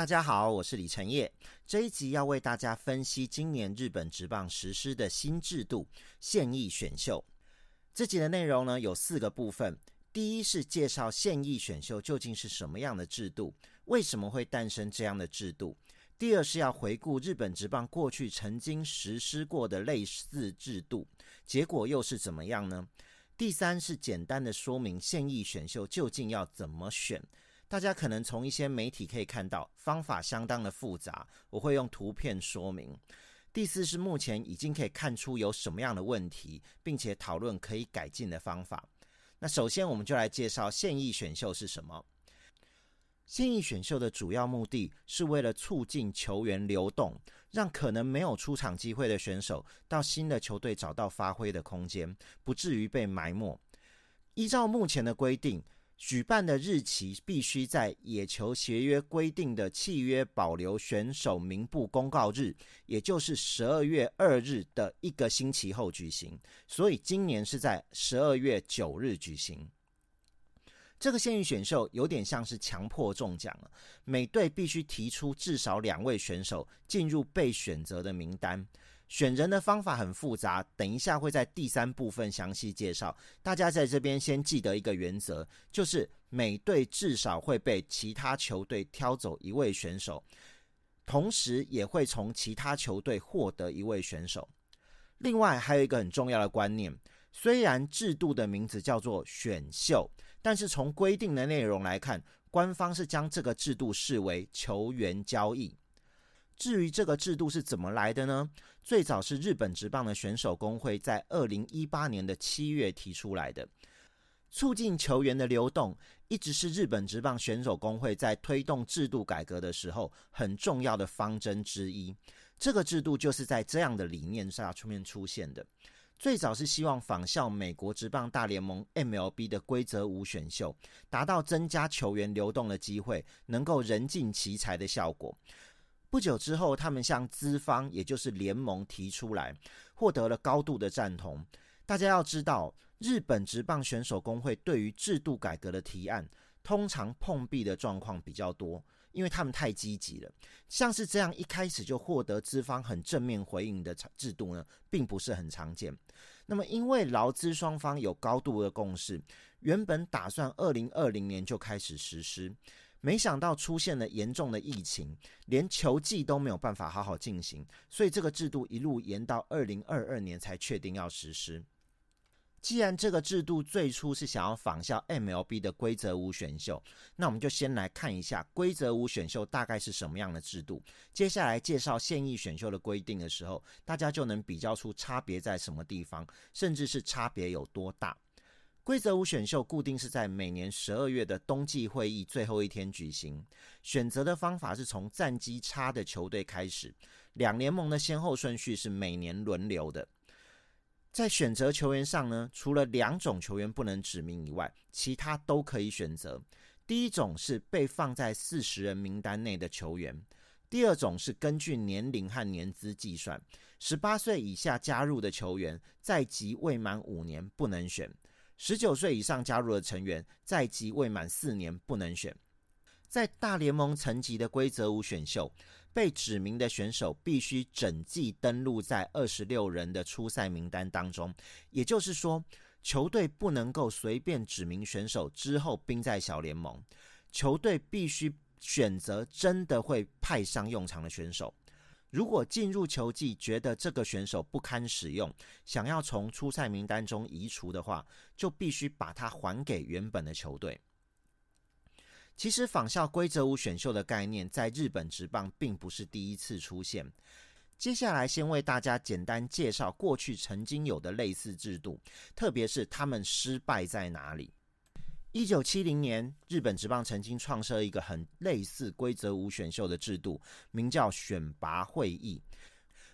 大家好，我是李晨业。这一集要为大家分析今年日本职棒实施的新制度——现役选秀。这集的内容呢有四个部分：第一是介绍现役选秀究竟是什么样的制度，为什么会诞生这样的制度；第二是要回顾日本职棒过去曾经实施过的类似制度，结果又是怎么样呢？第三是简单的说明现役选秀究竟要怎么选。大家可能从一些媒体可以看到，方法相当的复杂，我会用图片说明。第四是目前已经可以看出有什么样的问题，并且讨论可以改进的方法。那首先我们就来介绍现役选秀是什么。现役选秀的主要目的是为了促进球员流动，让可能没有出场机会的选手到新的球队找到发挥的空间，不至于被埋没。依照目前的规定。举办的日期必须在野球协约规定的契约保留选手名簿公告日，也就是十二月二日的一个星期后举行。所以今年是在十二月九日举行。这个现役选秀有点像是强迫中奖了，每队必须提出至少两位选手进入被选择的名单。选人的方法很复杂，等一下会在第三部分详细介绍。大家在这边先记得一个原则，就是每队至少会被其他球队挑走一位选手，同时也会从其他球队获得一位选手。另外还有一个很重要的观念，虽然制度的名字叫做选秀，但是从规定的内容来看，官方是将这个制度视为球员交易。至于这个制度是怎么来的呢？最早是日本职棒的选手工会在二零一八年的七月提出来的，促进球员的流动，一直是日本职棒选手工会在推动制度改革的时候很重要的方针之一。这个制度就是在这样的理念下出面出现的。最早是希望仿效美国职棒大联盟 MLB 的规则五选秀，达到增加球员流动的机会，能够人尽其才的效果。不久之后，他们向资方，也就是联盟提出来，获得了高度的赞同。大家要知道，日本职棒选手工会对于制度改革的提案，通常碰壁的状况比较多，因为他们太积极了。像是这样一开始就获得资方很正面回应的制度呢，并不是很常见。那么，因为劳资双方有高度的共识，原本打算二零二零年就开始实施。没想到出现了严重的疫情，连球季都没有办法好好进行，所以这个制度一路延到二零二二年才确定要实施。既然这个制度最初是想要仿效 MLB 的规则五选秀，那我们就先来看一下规则五选秀大概是什么样的制度。接下来介绍现役选秀的规定的时候，大家就能比较出差别在什么地方，甚至是差别有多大。规则五选秀固定是在每年十二月的冬季会议最后一天举行。选择的方法是从战绩差的球队开始，两联盟的先后顺序是每年轮流的。在选择球员上呢，除了两种球员不能指名以外，其他都可以选择。第一种是被放在四十人名单内的球员；第二种是根据年龄和年资计算，十八岁以下加入的球员在籍未满五年不能选。十九岁以上加入的成员，在籍未满四年不能选。在大联盟层级的规则五选秀，被指名的选手必须整季登录在二十六人的初赛名单当中。也就是说，球队不能够随便指名选手之后兵在小联盟，球队必须选择真的会派上用场的选手。如果进入球季觉得这个选手不堪使用，想要从初赛名单中移除的话，就必须把他还给原本的球队。其实仿效规则五选秀的概念，在日本职棒并不是第一次出现。接下来先为大家简单介绍过去曾经有的类似制度，特别是他们失败在哪里。一九七零年，日本职棒曾经创设一个很类似规则五选秀的制度，名叫选拔会议，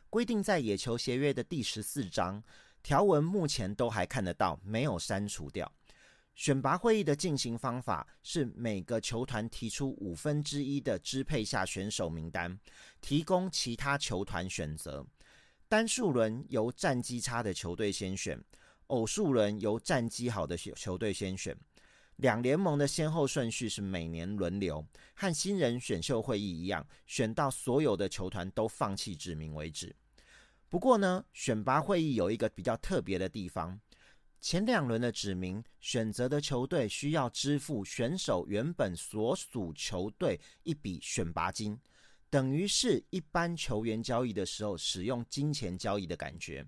规定在野球协约的第十四章条文，目前都还看得到，没有删除掉。选拔会议的进行方法是每个球团提出五分之一的支配下选手名单，提供其他球团选择。单数轮由战绩差的球队先选，偶数轮由战绩好的球队先选。两联盟的先后顺序是每年轮流，和新人选秀会议一样，选到所有的球团都放弃指名为止。不过呢，选拔会议有一个比较特别的地方，前两轮的指名选择的球队需要支付选手原本所属球队一笔选拔金，等于是一般球员交易的时候使用金钱交易的感觉。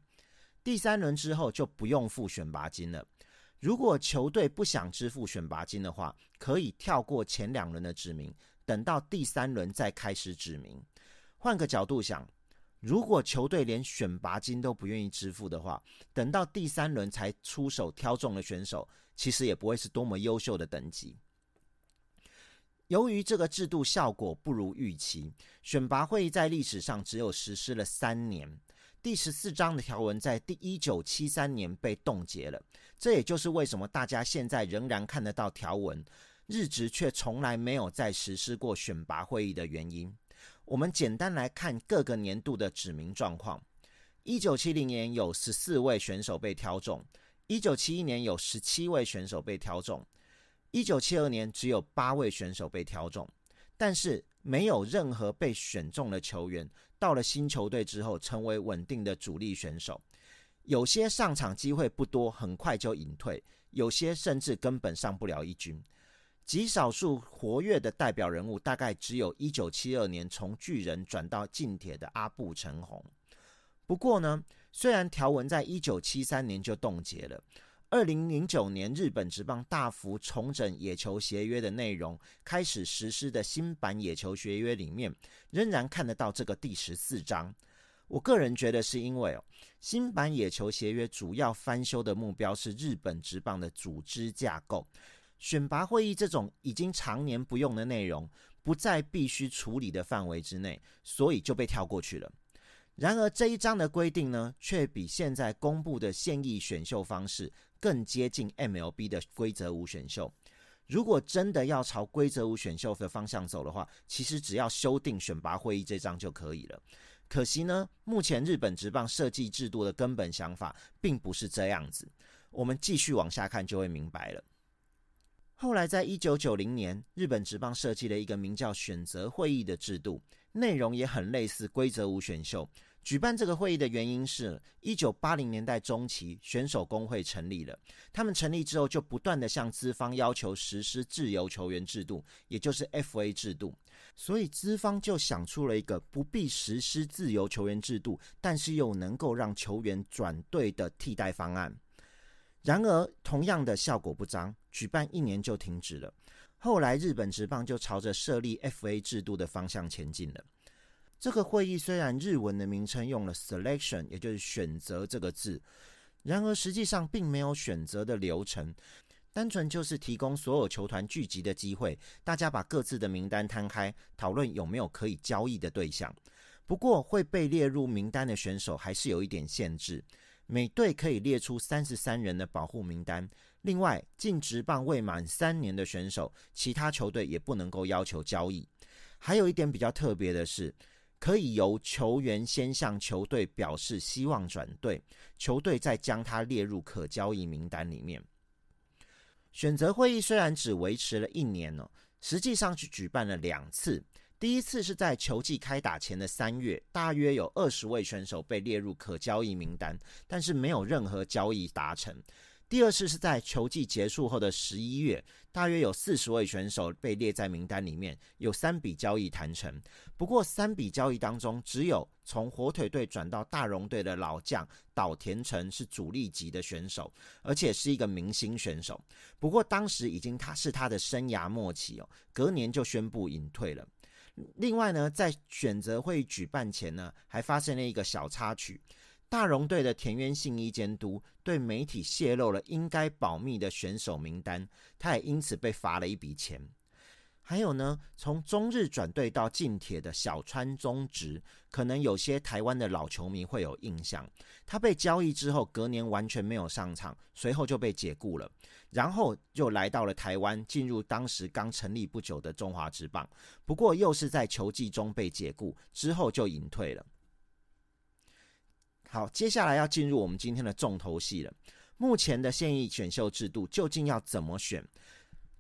第三轮之后就不用付选拔金了。如果球队不想支付选拔金的话，可以跳过前两轮的指名，等到第三轮再开始指名。换个角度想，如果球队连选拔金都不愿意支付的话，等到第三轮才出手挑中了选手，其实也不会是多么优秀的等级。由于这个制度效果不如预期，选拔会议在历史上只有实施了三年。第十四章的条文在第一九七三年被冻结了，这也就是为什么大家现在仍然看得到条文，日职却从来没有再实施过选拔会议的原因。我们简单来看各个年度的指名状况：一九七零年有十四位选手被挑中，一九七一年有十七位选手被挑中，一九七二年只有八位选手被挑中，但是没有任何被选中的球员。到了新球队之后，成为稳定的主力选手。有些上场机会不多，很快就隐退；有些甚至根本上不了一军。极少数活跃的代表人物，大概只有一九七二年从巨人转到近铁的阿布成宏。不过呢，虽然条文在一九七三年就冻结了。二零零九年，日本职棒大幅重整野球协约的内容，开始实施的新版野球协约里面，仍然看得到这个第十四章。我个人觉得是因为哦，新版野球协约主要翻修的目标是日本职棒的组织架构，选拔会议这种已经常年不用的内容，不在必须处理的范围之内，所以就被跳过去了。然而这一章的规定呢，却比现在公布的现役选秀方式。更接近 MLB 的规则五选秀。如果真的要朝规则五选秀的方向走的话，其实只要修订选拔会议这章就可以了。可惜呢，目前日本职棒设计制度的根本想法并不是这样子。我们继续往下看就会明白了。后来在一九九零年，日本职棒设计了一个名叫选择会议的制度，内容也很类似规则五选秀。举办这个会议的原因是，一九八零年代中期，选手工会成立了。他们成立之后，就不断的向资方要求实施自由球员制度，也就是 FA 制度。所以资方就想出了一个不必实施自由球员制度，但是又能够让球员转队的替代方案。然而，同样的效果不彰，举办一年就停止了。后来，日本职棒就朝着设立 FA 制度的方向前进了。这个会议虽然日文的名称用了 “selection”，也就是选择这个字，然而实际上并没有选择的流程，单纯就是提供所有球团聚集的机会，大家把各自的名单摊开，讨论有没有可以交易的对象。不过会被列入名单的选手还是有一点限制，每队可以列出三十三人的保护名单。另外，进职棒未满三年的选手，其他球队也不能够要求交易。还有一点比较特别的是。可以由球员先向球队表示希望转队，球队再将他列入可交易名单里面。选择会议虽然只维持了一年呢，实际上是举办了两次。第一次是在球季开打前的三月，大约有二十位选手被列入可交易名单，但是没有任何交易达成。第二次是在球季结束后的十一月，大约有四十位选手被列在名单里面，有三笔交易谈成。不过，三笔交易当中，只有从火腿队转到大荣队的老将岛田诚是主力级的选手，而且是一个明星选手。不过，当时已经他是他的生涯末期哦，隔年就宣布隐退了。另外呢，在选择会举办前呢，还发生了一个小插曲。大荣队的田园信一监督对媒体泄露了应该保密的选手名单，他也因此被罚了一笔钱。还有呢，从中日转队到近铁的小川中直，可能有些台湾的老球迷会有印象。他被交易之后，隔年完全没有上场，随后就被解雇了，然后又来到了台湾，进入当时刚成立不久的中华职棒。不过又是在球季中被解雇，之后就隐退了。好，接下来要进入我们今天的重头戏了。目前的现役选秀制度究竟要怎么选？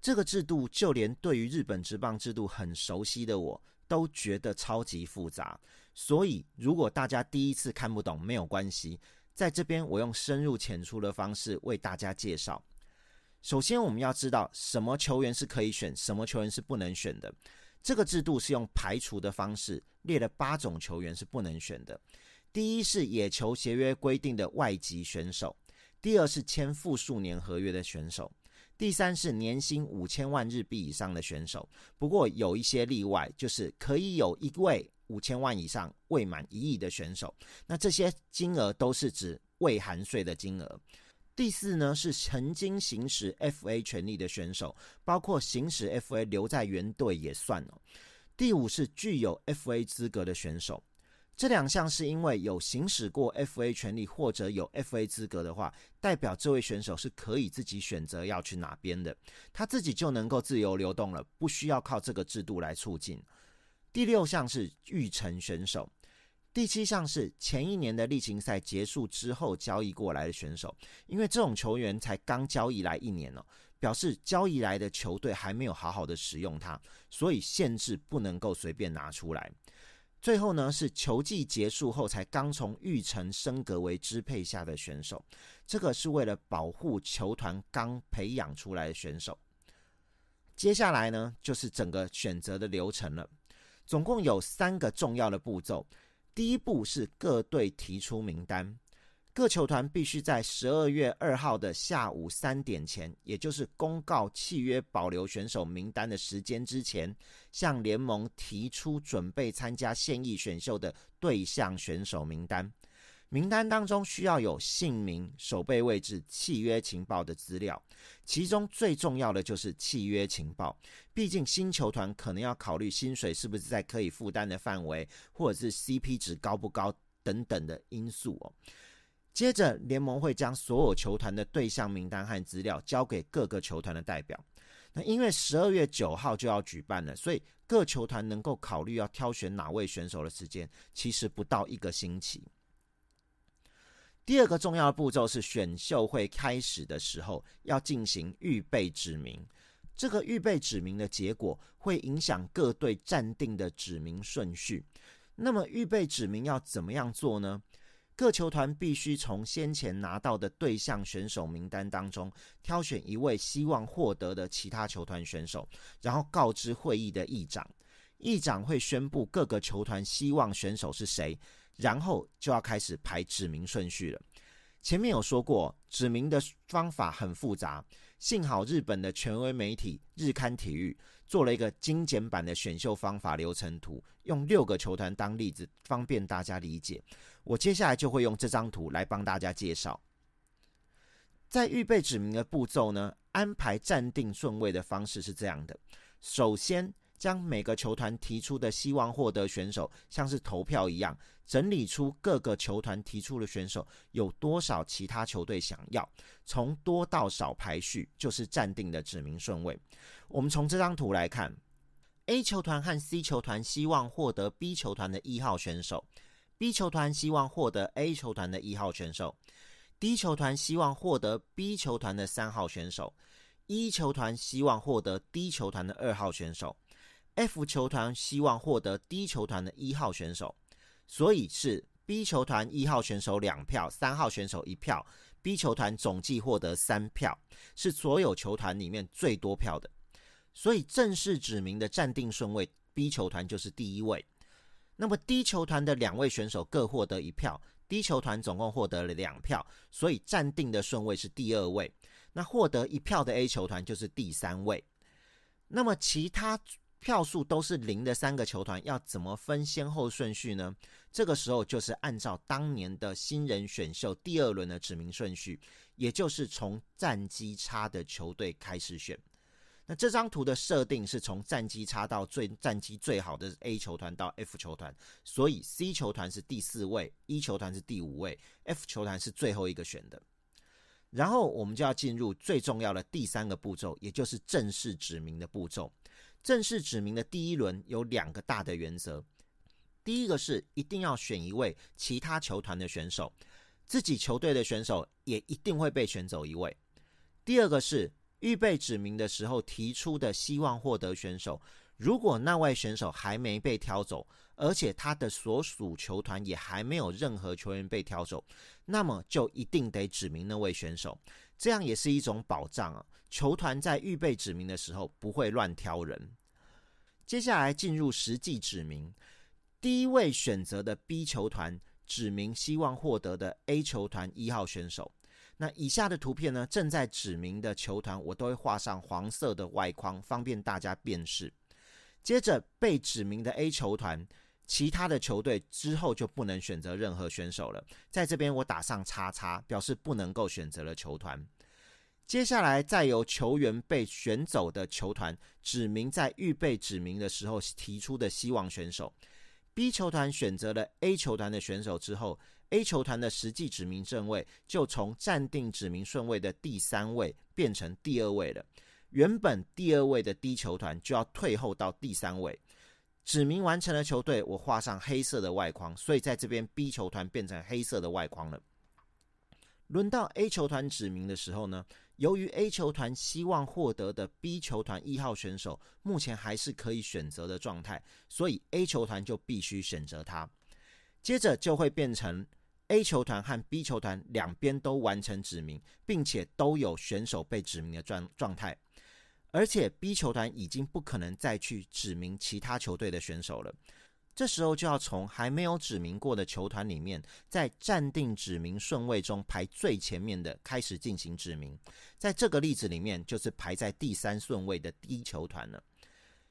这个制度，就连对于日本职棒制度很熟悉的我都觉得超级复杂。所以，如果大家第一次看不懂，没有关系，在这边我用深入浅出的方式为大家介绍。首先，我们要知道什么球员是可以选，什么球员是不能选的。这个制度是用排除的方式列了八种球员是不能选的。第一是野球协约规定的外籍选手，第二是签复数年合约的选手，第三是年薪五千万日币以上的选手。不过有一些例外，就是可以有一位五千万以上未满一亿的选手。那这些金额都是指未含税的金额。第四呢是曾经行使 FA 权利的选手，包括行使 FA 留在原队也算哦。第五是具有 FA 资格的选手，这两项是因为有行使过 FA 权利或者有 FA 资格的话，代表这位选手是可以自己选择要去哪边的，他自己就能够自由流动了，不需要靠这个制度来促进。第六项是预成选手。第七项是前一年的例行赛结束之后交易过来的选手，因为这种球员才刚交易来一年哦，表示交易来的球队还没有好好的使用它，所以限制不能够随便拿出来。最后呢是球季结束后才刚从育成升格为支配下的选手，这个是为了保护球团刚培养出来的选手。接下来呢就是整个选择的流程了，总共有三个重要的步骤。第一步是各队提出名单，各球团必须在十二月二号的下午三点前，也就是公告契约保留选手名单的时间之前，向联盟提出准备参加现役选秀的对象选手名单。名单当中需要有姓名、守备位置、契约情报的资料，其中最重要的就是契约情报。毕竟新球团可能要考虑薪水是不是在可以负担的范围，或者是 CP 值高不高等等的因素哦。接着，联盟会将所有球团的对象名单和资料交给各个球团的代表。那因为十二月九号就要举办了，所以各球团能够考虑要挑选哪位选手的时间，其实不到一个星期。第二个重要的步骤是选秀会开始的时候要进行预备指名，这个预备指名的结果会影响各队暂定的指名顺序。那么预备指名要怎么样做呢？各球团必须从先前拿到的对象选手名单当中挑选一位希望获得的其他球团选手，然后告知会议的议长，议长会宣布各个球团希望选手是谁。然后就要开始排指名顺序了。前面有说过，指名的方法很复杂。幸好日本的权威媒体日刊体育做了一个精简版的选秀方法流程图，用六个球团当例子，方便大家理解。我接下来就会用这张图来帮大家介绍。在预备指名的步骤呢，安排暂定顺位的方式是这样的：首先。将每个球团提出的希望获得选手，像是投票一样，整理出各个球团提出的选手有多少其他球队想要，从多到少排序，就是暂定的指名顺位。我们从这张图来看，A 球团和 C 球团希望获得 B 球团的一号选手，B 球团希望获得 A 球团的一号选手，D 球团希望获得 B 球团的三号选手，E 球团希望获得 D 球团的二号选手。F 球团希望获得 D 球团的一号选手，所以是 B 球团一号选手两票，三号选手一票，B 球团总计获得三票，是所有球团里面最多票的。所以正式指明的暂定顺位，B 球团就是第一位。那么低球团的两位选手各获得一票低球团总共获得了两票，所以暂定的顺位是第二位。那获得一票的 A 球团就是第三位。那么其他。票数都是零的三个球团要怎么分先后顺序呢？这个时候就是按照当年的新人选秀第二轮的指名顺序，也就是从战绩差的球队开始选。那这张图的设定是从战绩差到最战绩最好的 A 球团到 F 球团，所以 C 球团是第四位，E 球团是第五位，F 球团是最后一个选的。然后我们就要进入最重要的第三个步骤，也就是正式指名的步骤。正式指名的第一轮有两个大的原则，第一个是一定要选一位其他球团的选手，自己球队的选手也一定会被选走一位。第二个是预备指名的时候提出的希望获得选手，如果那位选手还没被挑走，而且他的所属球团也还没有任何球员被挑走，那么就一定得指名那位选手，这样也是一种保障啊。球团在预备指名的时候不会乱挑人。接下来进入实际指名，第一位选择的 B 球团指名希望获得的 A 球团一号选手。那以下的图片呢，正在指明的球团，我都会画上黄色的外框，方便大家辨识。接着被指名的 A 球团，其他的球队之后就不能选择任何选手了。在这边我打上叉叉，表示不能够选择了球团。接下来再由球员被选走的球团指明在预备指名的时候提出的希望选手。B 球团选择了 A 球团的选手之后，A 球团的实际指名正位就从暂定指名顺位的第三位变成第二位了。原本第二位的 D 球团就要退后到第三位。指名完成的球队，我画上黑色的外框，所以在这边 B 球团变成黑色的外框了。轮到 A 球团指名的时候呢，由于 A 球团希望获得的 B 球团一号选手目前还是可以选择的状态，所以 A 球团就必须选择他。接着就会变成 A 球团和 B 球团两边都完成指名，并且都有选手被指名的状状态，而且 B 球团已经不可能再去指名其他球队的选手了。这时候就要从还没有指名过的球团里面，在暂定指名顺位中排最前面的开始进行指名。在这个例子里面，就是排在第三顺位的 D 球团了。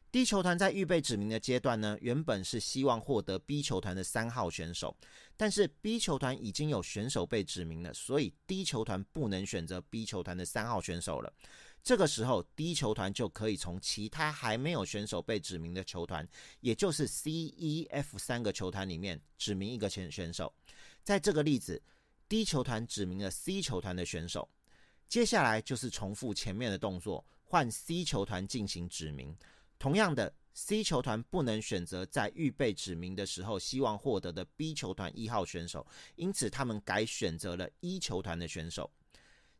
D 球团在预备指名的阶段呢，原本是希望获得 B 球团的三号选手，但是 B 球团已经有选手被指名了，所以 D 球团不能选择 B 球团的三号选手了。这个时候，D 球团就可以从其他还没有选手被指名的球团，也就是 C、E、F 三个球团里面指名一个选选手。在这个例子，D 球团指名了 C 球团的选手，接下来就是重复前面的动作，换 C 球团进行指名。同样的，C 球团不能选择在预备指名的时候希望获得的 B 球团一号选手，因此他们改选择了一球团的选手。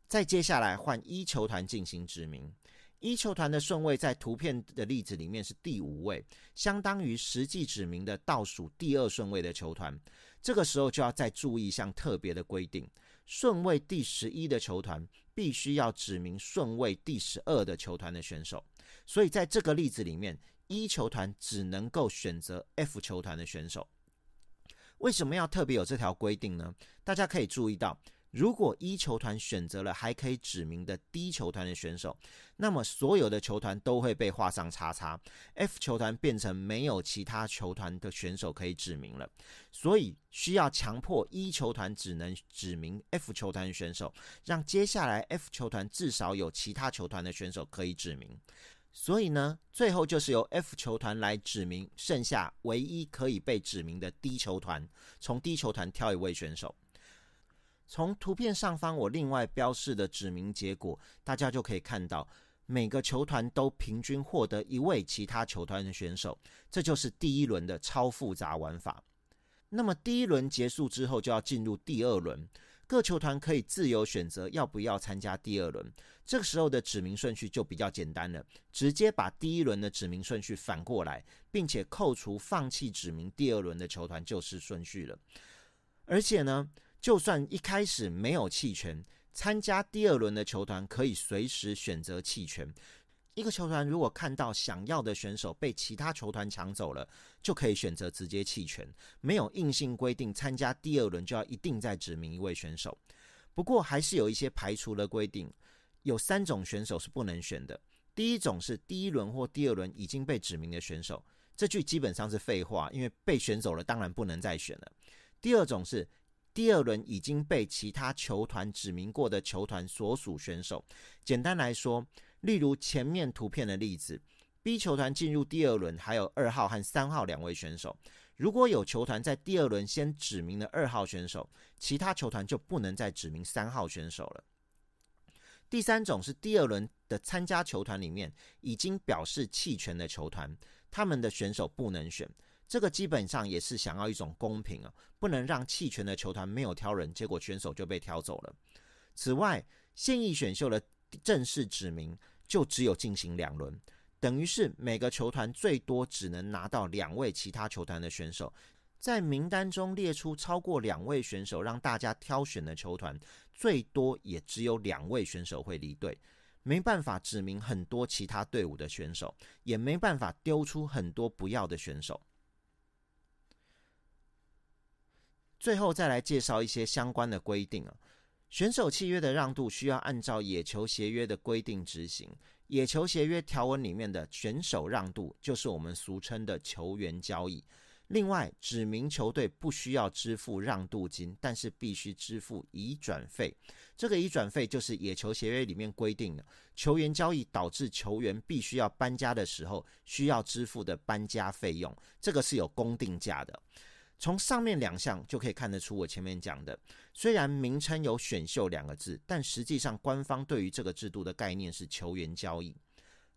再接下来换一球团进行指名，一球团的顺位在图片的例子里面是第五位，相当于实际指名的倒数第二顺位的球团。这个时候就要再注意一项特别的规定：顺位第十一的球团必须要指名顺位第十二的球团的选手。所以在这个例子里面，一球团只能够选择 F 球团的选手。为什么要特别有这条规定呢？大家可以注意到。如果一球团选择了还可以指名的 D 球团的选手，那么所有的球团都会被画上叉叉。F 球团变成没有其他球团的选手可以指名了，所以需要强迫一球团只能指名 F 球团的选手，让接下来 F 球团至少有其他球团的选手可以指名。所以呢，最后就是由 F 球团来指名剩下唯一可以被指名的 D 球团，从 D 球团挑一位选手。从图片上方我另外标示的指名结果，大家就可以看到，每个球团都平均获得一位其他球团的选手，这就是第一轮的超复杂玩法。那么第一轮结束之后，就要进入第二轮，各球团可以自由选择要不要参加第二轮。这个时候的指名顺序就比较简单了，直接把第一轮的指名顺序反过来，并且扣除放弃指名第二轮的球团就是顺序了。而且呢。就算一开始没有弃权，参加第二轮的球团可以随时选择弃权。一个球团如果看到想要的选手被其他球团抢走了，就可以选择直接弃权，没有硬性规定参加第二轮就要一定再指名一位选手。不过还是有一些排除的规定，有三种选手是不能选的。第一种是第一轮或第二轮已经被指名的选手，这句基本上是废话，因为被选走了当然不能再选了。第二种是。第二轮已经被其他球团指名过的球团所属选手，简单来说，例如前面图片的例子，B 球团进入第二轮还有二号和三号两位选手。如果有球团在第二轮先指名了二号选手，其他球团就不能再指名三号选手了。第三种是第二轮的参加球团里面已经表示弃权的球团，他们的选手不能选。这个基本上也是想要一种公平啊，不能让弃权的球团没有挑人，结果选手就被挑走了。此外，现役选秀的正式指名，就只有进行两轮，等于是每个球团最多只能拿到两位其他球团的选手。在名单中列出超过两位选手让大家挑选的球团，最多也只有两位选手会离队，没办法指明很多其他队伍的选手，也没办法丢出很多不要的选手。最后再来介绍一些相关的规定啊，选手契约的让渡需要按照野球协约的规定执行。野球协约条文里面的选手让渡，就是我们俗称的球员交易。另外，指明球队不需要支付让渡金，但是必须支付移转费。这个移转费就是野球协约里面规定的，球员交易导致球员必须要搬家的时候需要支付的搬家费用。这个是有公定价的。从上面两项就可以看得出，我前面讲的，虽然名称有选秀两个字，但实际上官方对于这个制度的概念是球员交易。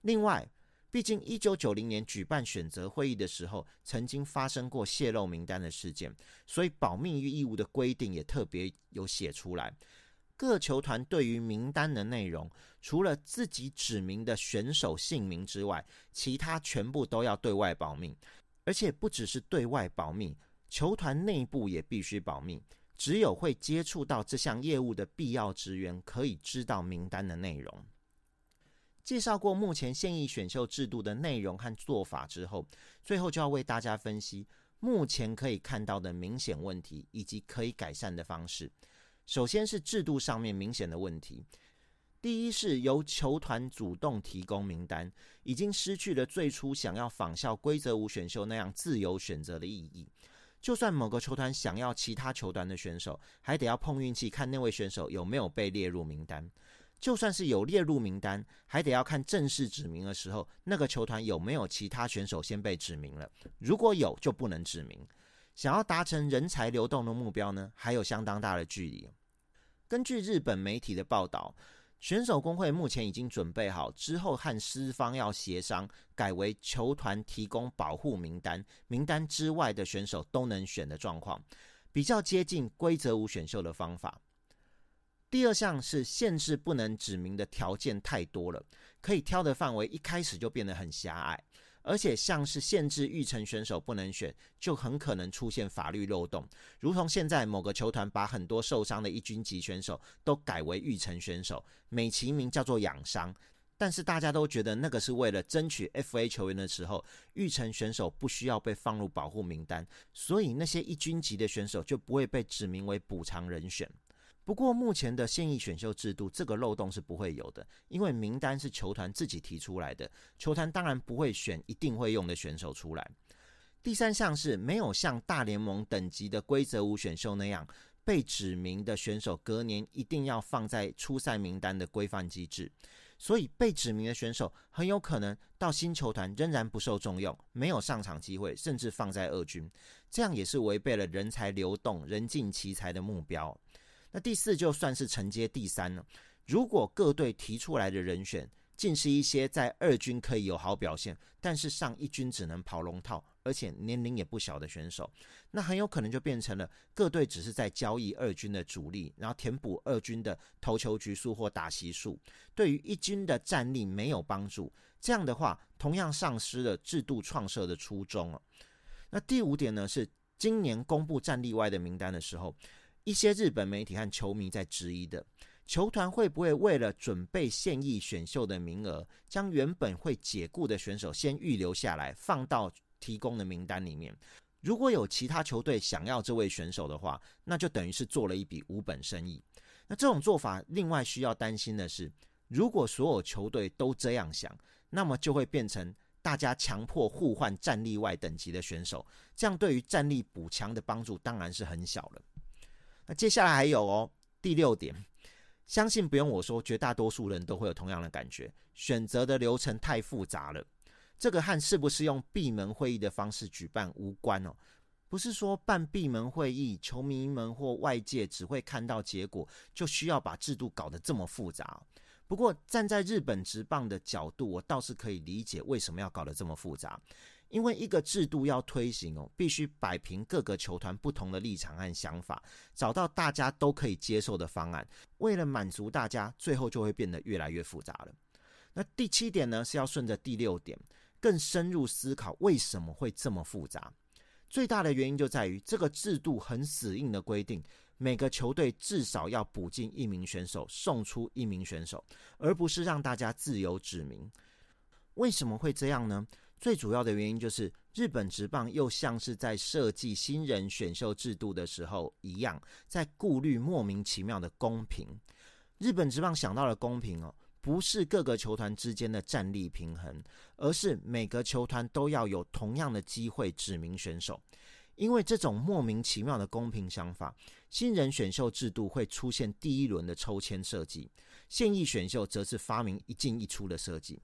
另外，毕竟，一九九零年举办选择会议的时候，曾经发生过泄露名单的事件，所以保密与义务的规定也特别有写出来。各球团对于名单的内容，除了自己指明的选手姓名之外，其他全部都要对外保密。而且不只是对外保密，球团内部也必须保密。只有会接触到这项业务的必要职员，可以知道名单的内容。介绍过目前现役选秀制度的内容和做法之后，最后就要为大家分析目前可以看到的明显问题以及可以改善的方式。首先是制度上面明显的问题，第一是由球团主动提供名单，已经失去了最初想要仿效规则五选秀那样自由选择的意义。就算某个球团想要其他球团的选手，还得要碰运气，看那位选手有没有被列入名单。就算是有列入名单，还得要看正式指名的时候，那个球团有没有其他选手先被指名了。如果有，就不能指名。想要达成人才流动的目标呢，还有相当大的距离。根据日本媒体的报道，选手工会目前已经准备好之后和私方要协商，改为球团提供保护名单，名单之外的选手都能选的状况，比较接近规则五选秀的方法。第二项是限制不能指明的条件太多了，可以挑的范围一开始就变得很狭隘，而且像是限制预成选手不能选，就很可能出现法律漏洞。如同现在某个球团把很多受伤的一军级选手都改为预成选手，美其名叫做养伤，但是大家都觉得那个是为了争取 FA 球员的时候，预成选手不需要被放入保护名单，所以那些一军级的选手就不会被指名为补偿人选。不过，目前的现役选秀制度，这个漏洞是不会有的，因为名单是球团自己提出来的，球团当然不会选一定会用的选手出来。第三项是没有像大联盟等级的规则五选秀那样，被指名的选手隔年一定要放在初赛名单的规范机制，所以被指名的选手很有可能到新球团仍然不受重用，没有上场机会，甚至放在二军，这样也是违背了人才流动、人尽其才的目标。那第四就算是承接第三了。如果各队提出来的人选，竟是一些在二军可以有好表现，但是上一军只能跑龙套，而且年龄也不小的选手，那很有可能就变成了各队只是在交易二军的主力，然后填补二军的投球局数或打席数，对于一军的战力没有帮助。这样的话，同样丧失了制度创设的初衷了。那第五点呢，是今年公布战力外的名单的时候。一些日本媒体和球迷在质疑的，球团会不会为了准备现役选秀的名额，将原本会解雇的选手先预留下来，放到提供的名单里面？如果有其他球队想要这位选手的话，那就等于是做了一笔无本生意。那这种做法，另外需要担心的是，如果所有球队都这样想，那么就会变成大家强迫互换战力外等级的选手，这样对于战力补强的帮助当然是很小了。接下来还有哦，第六点，相信不用我说，绝大多数人都会有同样的感觉，选择的流程太复杂了。这个和是不是用闭门会议的方式举办无关哦，不是说办闭门会议，球迷们或外界只会看到结果，就需要把制度搞得这么复杂。不过站在日本职棒的角度，我倒是可以理解为什么要搞得这么复杂。因为一个制度要推行哦，必须摆平各个球团不同的立场和想法，找到大家都可以接受的方案。为了满足大家，最后就会变得越来越复杂了。那第七点呢，是要顺着第六点，更深入思考为什么会这么复杂。最大的原因就在于这个制度很死硬的规定，每个球队至少要补进一名选手，送出一名选手，而不是让大家自由指名。为什么会这样呢？最主要的原因就是日本职棒又像是在设计新人选秀制度的时候一样，在顾虑莫名其妙的公平。日本职棒想到了公平哦。不是各个球团之间的战力平衡，而是每个球团都要有同样的机会指名选手。因为这种莫名其妙的公平想法，新人选秀制度会出现第一轮的抽签设计，现役选秀则是发明一进一出的设计。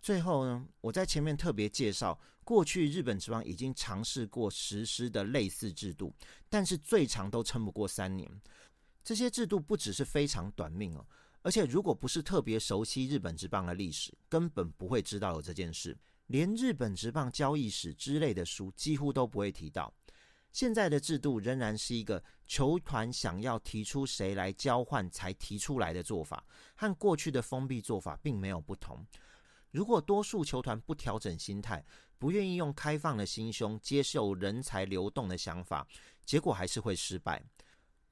最后呢，我在前面特别介绍，过去日本职棒已经尝试过实施的类似制度，但是最长都撑不过三年。这些制度不只是非常短命哦。而且，如果不是特别熟悉日本职棒的历史，根本不会知道有这件事。连日本职棒交易史之类的书几乎都不会提到。现在的制度仍然是一个球团想要提出谁来交换才提出来的做法，和过去的封闭做法并没有不同。如果多数球团不调整心态，不愿意用开放的心胸接受人才流动的想法，结果还是会失败。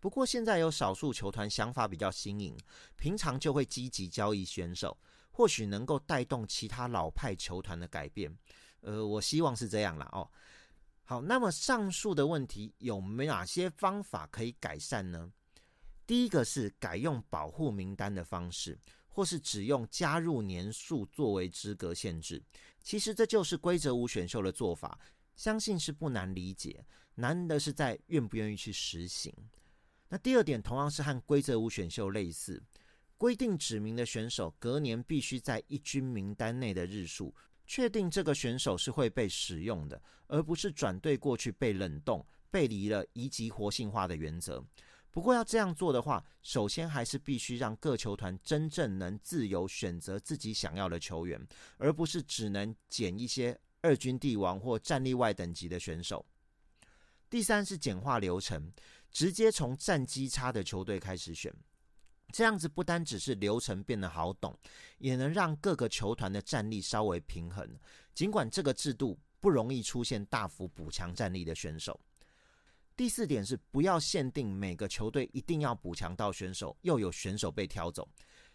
不过现在有少数球团想法比较新颖，平常就会积极交易选手，或许能够带动其他老派球团的改变。呃，我希望是这样了哦。好，那么上述的问题有没哪些方法可以改善呢？第一个是改用保护名单的方式，或是只用加入年数作为资格限制。其实这就是规则五选秀的做法，相信是不难理解，难的是在愿不愿意去实行。那第二点同样是和规则五选秀类似，规定指明的选手隔年必须在一军名单内的日数，确定这个选手是会被使用的，而不是转队过去被冷冻，背离了移籍活性化的原则。不过要这样做的话，首先还是必须让各球团真正能自由选择自己想要的球员，而不是只能捡一些二军帝王或战力外等级的选手。第三是简化流程。直接从战绩差的球队开始选，这样子不单只是流程变得好懂，也能让各个球团的战力稍微平衡。尽管这个制度不容易出现大幅补强战力的选手。第四点是不要限定每个球队一定要补强到选手，又有选手被挑走，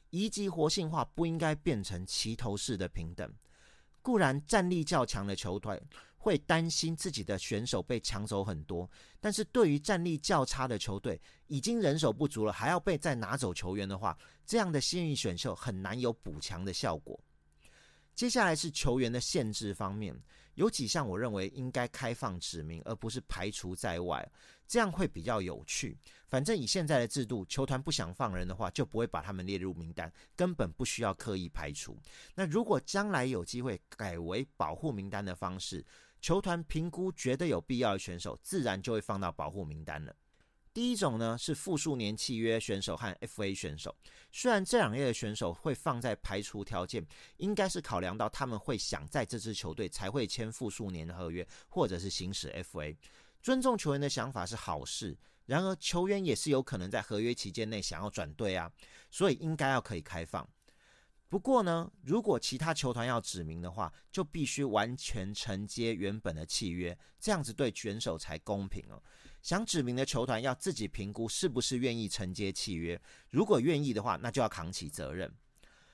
移籍活性化不应该变成齐头式的平等。固然战力较强的球队。会担心自己的选手被抢走很多，但是对于战力较差的球队，已经人手不足了，还要被再拿走球员的话，这样的幸运选秀很难有补强的效果。接下来是球员的限制方面，有几项我认为应该开放指名，而不是排除在外，这样会比较有趣。反正以现在的制度，球团不想放人的话，就不会把他们列入名单，根本不需要刻意排除。那如果将来有机会改为保护名单的方式，球团评估觉得有必要的选手，自然就会放到保护名单了。第一种呢是复数年契约选手和 FA 选手，虽然这两类的选手会放在排除条件，应该是考量到他们会想在这支球队才会签复数年的合约，或者是行使 FA。尊重球员的想法是好事，然而球员也是有可能在合约期间内想要转队啊，所以应该要可以开放。不过呢，如果其他球团要指名的话，就必须完全承接原本的契约，这样子对选手才公平哦。想指名的球团要自己评估是不是愿意承接契约，如果愿意的话，那就要扛起责任。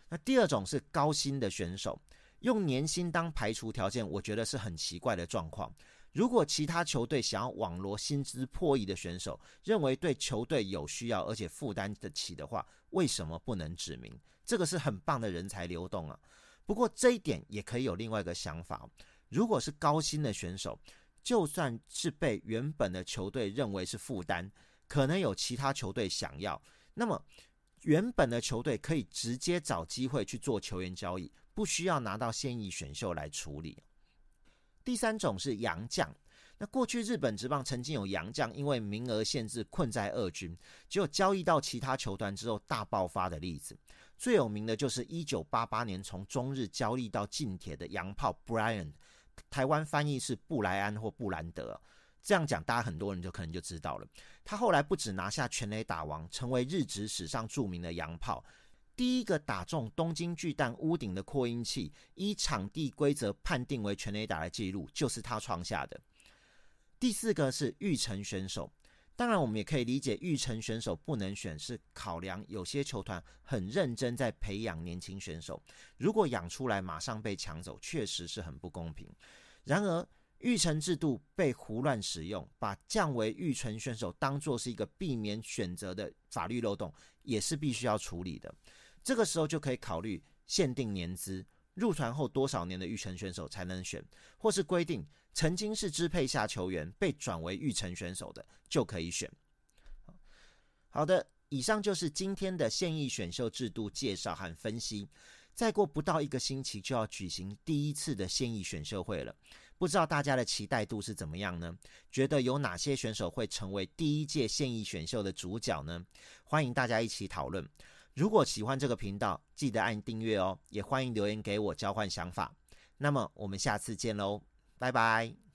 那第二种是高薪的选手，用年薪当排除条件，我觉得是很奇怪的状况。如果其他球队想要网罗薪资破亿的选手，认为对球队有需要而且负担得起的话，为什么不能指名？这个是很棒的人才流动啊。不过这一点也可以有另外一个想法：如果是高薪的选手，就算是被原本的球队认为是负担，可能有其他球队想要，那么原本的球队可以直接找机会去做球员交易，不需要拿到现役选秀来处理。第三种是洋将，那过去日本职棒曾经有洋将因为名额限制困在二军，只有交易到其他球团之后大爆发的例子。最有名的就是一九八八年从中日交易到近铁的洋炮 Brian，台湾翻译是布莱安或布兰德。这样讲，大家很多人就可能就知道了。他后来不止拿下全垒打王，成为日职史上著名的洋炮。第一个打中东京巨蛋屋顶的扩音器，依场地规则判定为全垒打的记录，就是他创下的。第四个是玉成选手，当然我们也可以理解玉成选手不能选，是考量有些球团很认真在培养年轻选手，如果养出来马上被抢走，确实是很不公平。然而，玉成制度被胡乱使用，把降为玉成选手当作是一个避免选择的法律漏洞，也是必须要处理的。这个时候就可以考虑限定年资，入团后多少年的育成选手才能选，或是规定曾经是支配下球员被转为育成选手的就可以选。好的，以上就是今天的现役选秀制度介绍和分析。再过不到一个星期就要举行第一次的现役选秀会了。不知道大家的期待度是怎么样呢？觉得有哪些选手会成为第一届现役选秀的主角呢？欢迎大家一起讨论。如果喜欢这个频道，记得按订阅哦，也欢迎留言给我交换想法。那么我们下次见喽，拜拜。